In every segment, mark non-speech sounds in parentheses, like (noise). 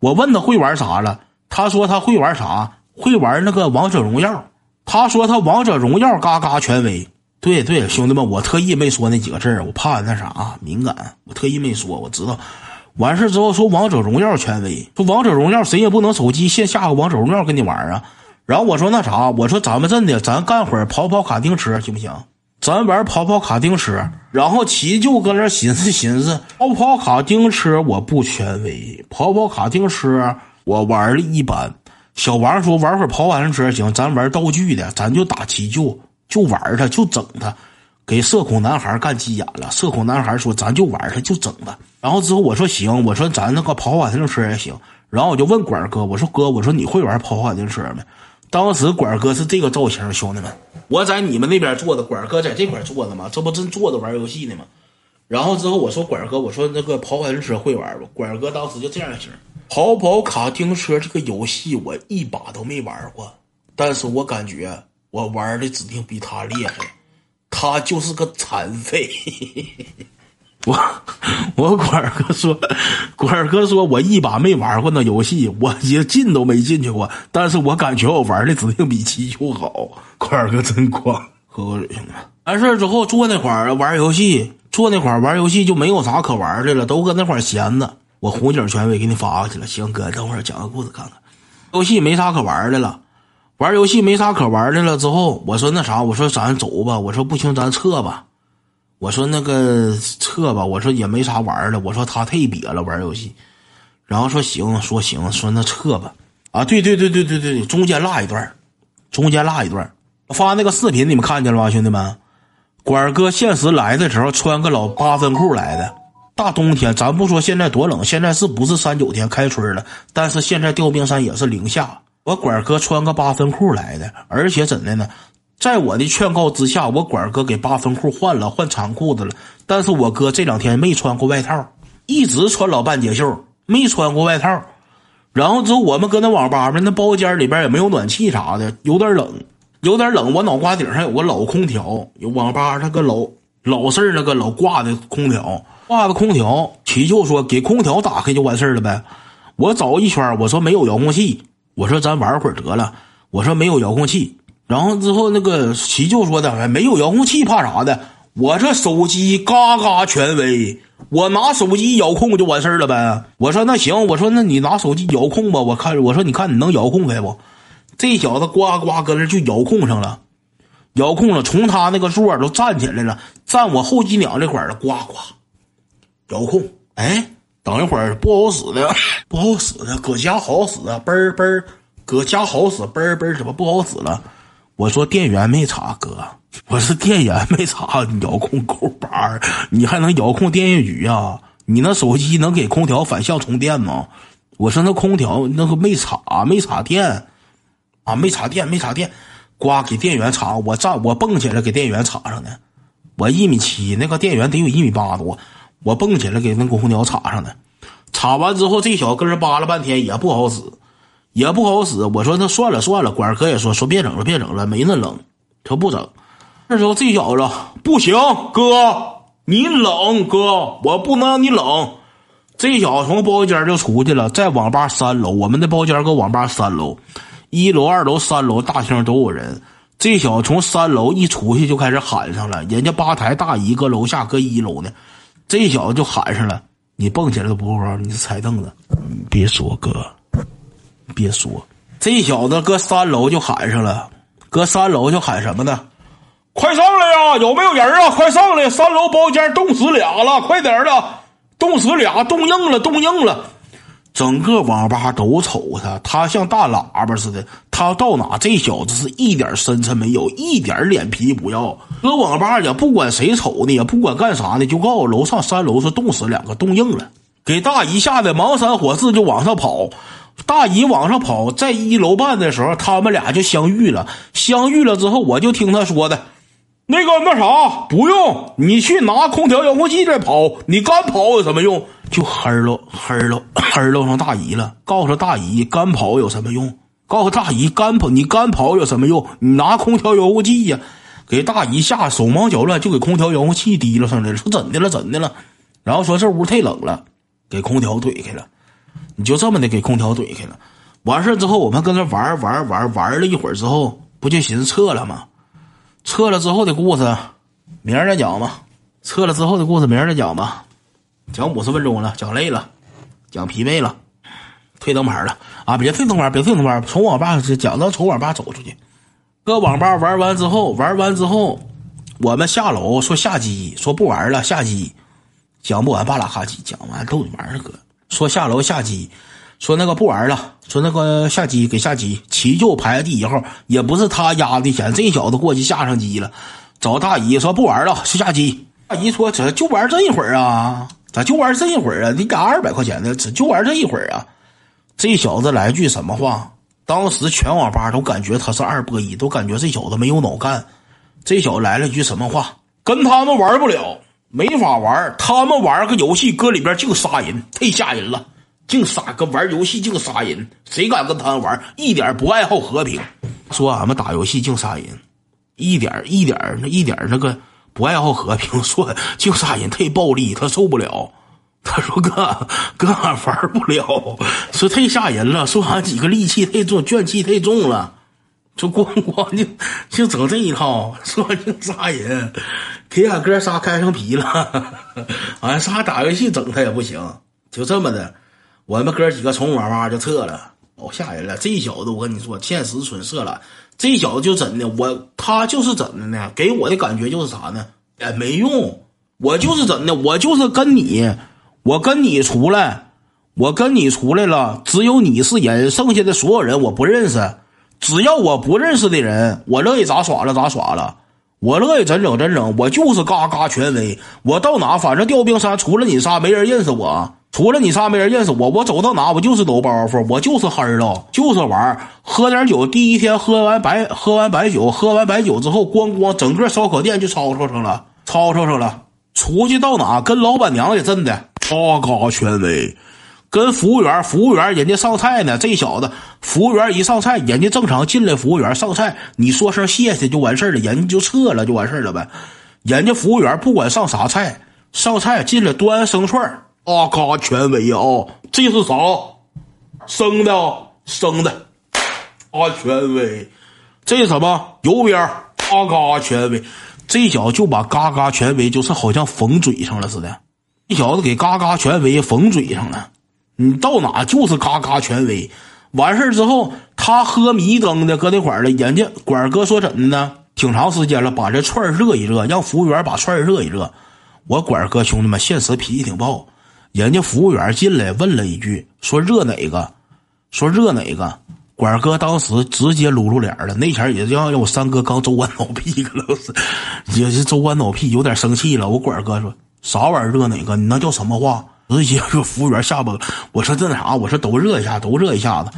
我问他会玩啥了，他说他会玩啥，会玩那个王者荣耀。他说他王者荣耀嘎嘎权威。对对，兄弟们，我特意没说那几个字，我怕那啥敏感，我特意没说。我知道，完事之后说王者荣耀权威，说王者荣耀谁也不能手机先下个王者荣耀跟你玩啊。然后我说那啥，我说咱们真的，咱干会儿跑跑卡丁车行不行？咱玩跑跑卡丁车。然后齐就搁那寻思寻思，跑跑卡丁车我不权威，跑跑卡丁车我玩的一般。小王说玩会跑跑卡丁车行，咱玩道具的，咱就打齐就。就玩他，就整他，给社恐男孩干急眼了。社恐男孩说：“咱就玩他，就整他。”然后之后我说：“行，我说咱那个跑跑卡丁车也行。”然后我就问管哥：“我说哥，我说你会玩跑卡丁车没？”当时管哥是这个造型，兄弟们，我在你们那边坐的，管哥在这块坐的嘛，这不正坐着玩游戏呢吗？然后之后我说：“管哥，我说那个跑卡丁车会玩不？”管哥当时就这样型：“跑跑卡丁车这个游戏我一把都没玩过，但是我感觉。”我玩的指定比他厉害，他就是个残废。我 (laughs) 我管哥说，管哥说我一把没玩过那游戏，我也进都没进去过。但是我感觉我玩的指定比七舅好。管哥真狂，喝口水兄弟。完事之后坐那块儿玩游戏，坐那块儿玩游戏就没有啥可玩的了，都搁那块儿闲着。我红警权威给你发过去了，行哥，等会儿讲个故事看看。游戏没啥可玩的了。玩游戏没啥可玩的了，之后我说那啥，我说咱走吧，我说不行，咱撤吧，我说那个撤吧，我说也没啥玩的，我说他太瘪了玩游戏，然后说行，说行，说那撤吧，啊，对对对对对对，中间落一段，中间落一段，发那个视频你们看见了吗，兄弟们？管哥现实来的时候穿个老八分裤来的，大冬天，咱不说现在多冷，现在是不是三九天开春了？但是现在吊冰山也是零下。我管哥穿个八分裤来的，而且怎的呢？在我的劝告之下，我管哥给八分裤换了，换长裤子了。但是我哥这两天没穿过外套，一直穿老半截袖，没穿过外套。然后之后我们搁那网吧嘛，那包间里边也没有暖气啥的，有点冷，有点冷。我脑瓜顶上有个老空调，有网吧那个老老式那个老挂的空调，挂的空调。齐舅说给空调打开就完事了呗。我找一圈，我说没有遥控器。我说咱玩会儿得了，我说没有遥控器，然后之后那个齐舅说的，没有遥控器怕啥的？我这手机嘎嘎权威，我拿手机遥控就完事儿了呗。我说那行，我说那你拿手机遥控吧，我看我说你看你能遥控开不？这小子呱呱搁那就遥控上了，遥控了，从他那个座都站起来了，站我后脊梁这块儿了，呱呱，遥控，哎。等一会儿不好使的，不好使的，搁家好使啊！嘣儿嘣儿，搁家好使，嘣儿嘣儿，怎么不好使了？我说电源没插，哥，我是电源没插，遥控勾把你还能遥控电业局呀？你那手机能给空调反向充电吗？我说那空调那个没插，没插电，啊，没插电，没插电，呱，给电源插，我站，我蹦起来给电源插上的，我一米七，那个电源得有一米八多。我蹦起来给那个空调插上的，插完之后这小跟儿扒拉半天也不好使，也不好使。我说那算了算了，管哥也说说别整了别整了，没那冷，他不整。那时候这小子不行，哥你冷哥，我不能让你冷。这小子从包间就出去了，在网吧三楼，我们的包间搁网吧三楼，一楼、二楼、三楼大厅都有人。这小子从三楼一出去就开始喊上了，人家吧台大姨搁楼下搁一楼呢。这小子就喊上了，你蹦起来都不够高，你踩凳子。别说哥，别说，这小子搁三楼就喊上了，搁三楼就喊什么呢？快上来呀！有没有人啊？快上来！三楼包间冻死俩了，快点的，冻死俩，冻硬了，冻硬了。整个网吧都瞅他，他像大喇叭似的。他到哪，这小子是一点深沉没有，一点脸皮不要。搁网吧也不管谁瞅呢，也不管干啥呢，就告诉楼上三楼是冻死两个，冻硬了。给大姨吓得忙三火四就往上跑。大姨往上跑，在一楼半的时候，他们俩就相遇了。相遇了之后，我就听他说的。那个那啥不用，你去拿空调遥控器再跑，你干跑有什么用？就黑了黑了黑了上大姨了，告诉大姨干跑有什么用？告诉大姨干跑你干跑有什么用？你拿空调遥控器呀！给大姨吓手忙脚乱，就给空调遥控器提溜上来了。说怎的了？怎的了？然后说这屋太冷了，给空调怼开了。你就这么的给空调怼开了。完事之后，我们跟那玩玩玩玩了一会儿之后，不就寻思撤了吗？撤了之后的故事，明儿再讲吧。撤了之后的故事，明儿再讲吧。讲五十分钟了，讲累了，讲疲惫了，退灯牌了啊！别退灯牌，别退灯牌，从网吧讲到从网吧走出去。搁网吧玩完之后，玩完之后，我们下楼说下机，说不玩了下机。讲不完巴拉哈机，讲完逗你玩儿哥。说下楼下机。说那个不玩了，说那个下机给下机，齐就排在第一号，也不是他压的钱，这小子过去下上机了，找大姨说不玩了去，下机。大姨说这就玩这一会儿啊，咋就玩这一会儿啊？你给二百块钱呢，只就玩这一会儿啊？这小子来句什么话？当时全网吧都感觉他是二波一，都感觉这小子没有脑干。这小子来了句什么话？跟他们玩不了，没法玩，他们玩个游戏搁里边净杀人，太吓人了。净杀，跟玩游戏净杀人，谁敢跟他们玩？一点不爱好和平。说俺们打游戏净杀人，一点一点那一点那个不爱好和平。(laughs) 说净杀人太暴力，他受不了。他说哥，(laughs) 哥俺玩不了，说太吓人了。说俺几个戾气太重，怨气太重了。就咣咣就就整这一套，说净杀人，给俺哥仨开上皮了。俺仨打游戏整他也不行，就这么的。我们哥几个从网吧就撤了，老吓人了。这小子，我跟你说，见识蠢色了。这小子就怎的，我他就是怎的呢？给我的感觉就是啥呢？也没用。我就是怎的，我就是跟你，我跟你出来，我跟你出来了，只有你是人，剩下的所有人我不认识。只要我不认识的人，我乐意咋耍了咋耍了，我乐意怎整怎整。我就是嘎嘎权威，我到哪反正调兵山，除了你仨，没人认识我。除了你仨没人认识我，我走到哪我就是抖包袱，我就是黑了，就是玩喝点酒。第一天喝完白喝完白酒，喝完白酒之后，咣咣整个烧烤店就吵吵上了，吵吵上了。出去到哪跟老板娘也真的嘎嘎权威，跟服务员服务员人家上菜呢，这小子服务员一上菜，人家正常进来，服务员上菜，你说声谢谢就完事了，人家就撤了就完事了呗。人家服务员不管上啥菜，上菜进来端生串阿嘎权威啊！这是啥？生的，生的。阿权威，这是什么油边？阿嘎权威，这小子就把嘎嘎权威就是好像缝嘴上了似的。这小子给嘎嘎权威缝嘴上了。你到哪就是嘎嘎权威。完事之后，他喝迷瞪的搁那块儿了。人家管哥说怎的呢？挺长时间了，把这串热一热，让服务员把串热一热。我管哥兄弟们，现实脾气挺暴。人家服务员进来问了一句：“说热哪个？说热哪个？”管哥当时直接撸撸脸了。那前也让让我三哥刚周完脑屁，可能是也是周完脑屁，有点生气了。我管哥说：“啥玩意儿热哪个？你那叫什么话？”直接说服务员下巴。我说这那啥？我说都热一下，都热一下子。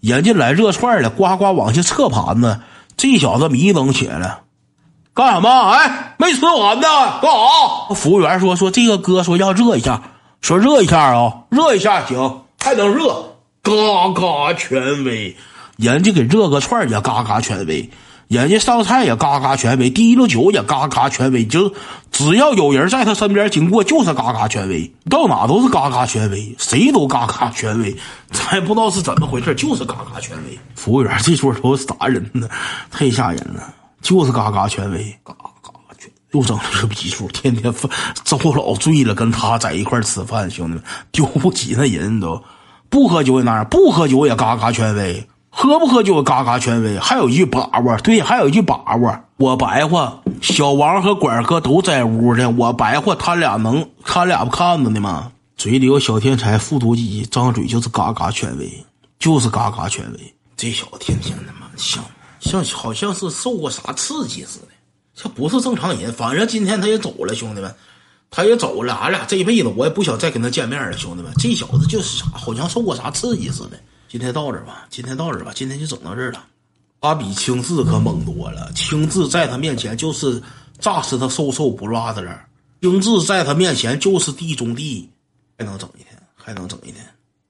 人家来热串了，呱呱往下撤盘子。这小子迷瞪起来了，干什么？哎，没吃完呢，干啥？服务员说：“说这个哥说要热一下。”说热一下啊，热一下行，还能热，嘎嘎权威，人家给热个串也嘎嘎权威，人家上菜也嘎嘎权威，提溜酒也嘎嘎权威，就只要有人在他身边经过，就是嘎嘎权威，到哪都是嘎嘎权威，谁都嘎嘎权威，(laughs) 咱也不知道是怎么回事，就是嘎嘎权威。服务员这桌都是啥人呢？太吓人了，就是嘎嘎权威，嘎嘎权。又整了个逼数，天天饭周老醉了，跟他在一块吃饭，兄弟们丢不起那人都不喝酒也那样，不喝酒也嘎嘎权威，喝不喝酒嘎嘎权威。还有一句把握，对，还有一句把握，我白话小王和管哥都在屋呢，我白话他俩能，他俩不看着呢吗？嘴里有小天才复读机，张嘴就是嘎嘎权威，就是嘎嘎权威。这小子天天他妈像像好像是受过啥刺激似的。这不是正常人，反正今天他也走了，兄弟们，他也走了，俺俩这辈子我也不想再跟他见面了，兄弟们，这小子就是啥，好像受过啥刺激似的。今天到这吧，今天到这吧，今天就整到这儿了。他比青志可猛多了，青志在他面前就是炸死他瘦瘦不拉的了，青志在他面前就是地中地，还能整一天，还能整一天。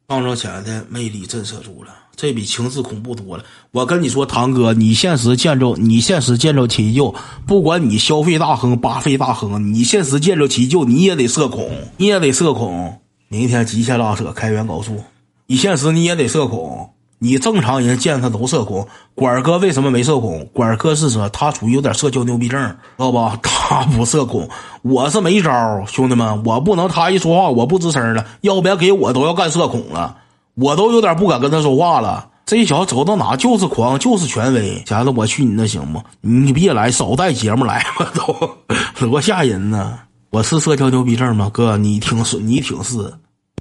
放上钱的魅力震慑住了，这比情字恐怖多了。我跟你说，堂哥，你现实见着你现实见着奇舅，不管你消费大亨、巴菲大亨，你现实见着奇舅，你也得社恐，你也得社恐。明天极限拉扯，开源高速。你现实你也得社恐。你正常人见他都社恐，管哥为什么没社恐？管哥是说他属于有点社交牛逼症，知道吧？(laughs) 他不社恐，我是没招兄弟们，我不能他一说话我不吱声了，要不然给我都要干社恐了，我都有点不敢跟他说话了。这小子走到哪就是狂，就是权威。家子，我去你那行不？你别来，少带节目来吧，都 (laughs) 多吓人呢！我是社交牛逼症吗？哥，你挺是，你挺是，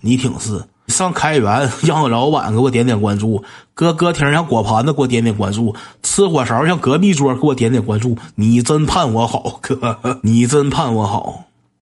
你挺是。上开源让老板给我点点关注，搁歌厅让果盘子给我点点关注，吃火勺让隔壁桌给我点点关注。你真盼我好，哥，你真盼我好。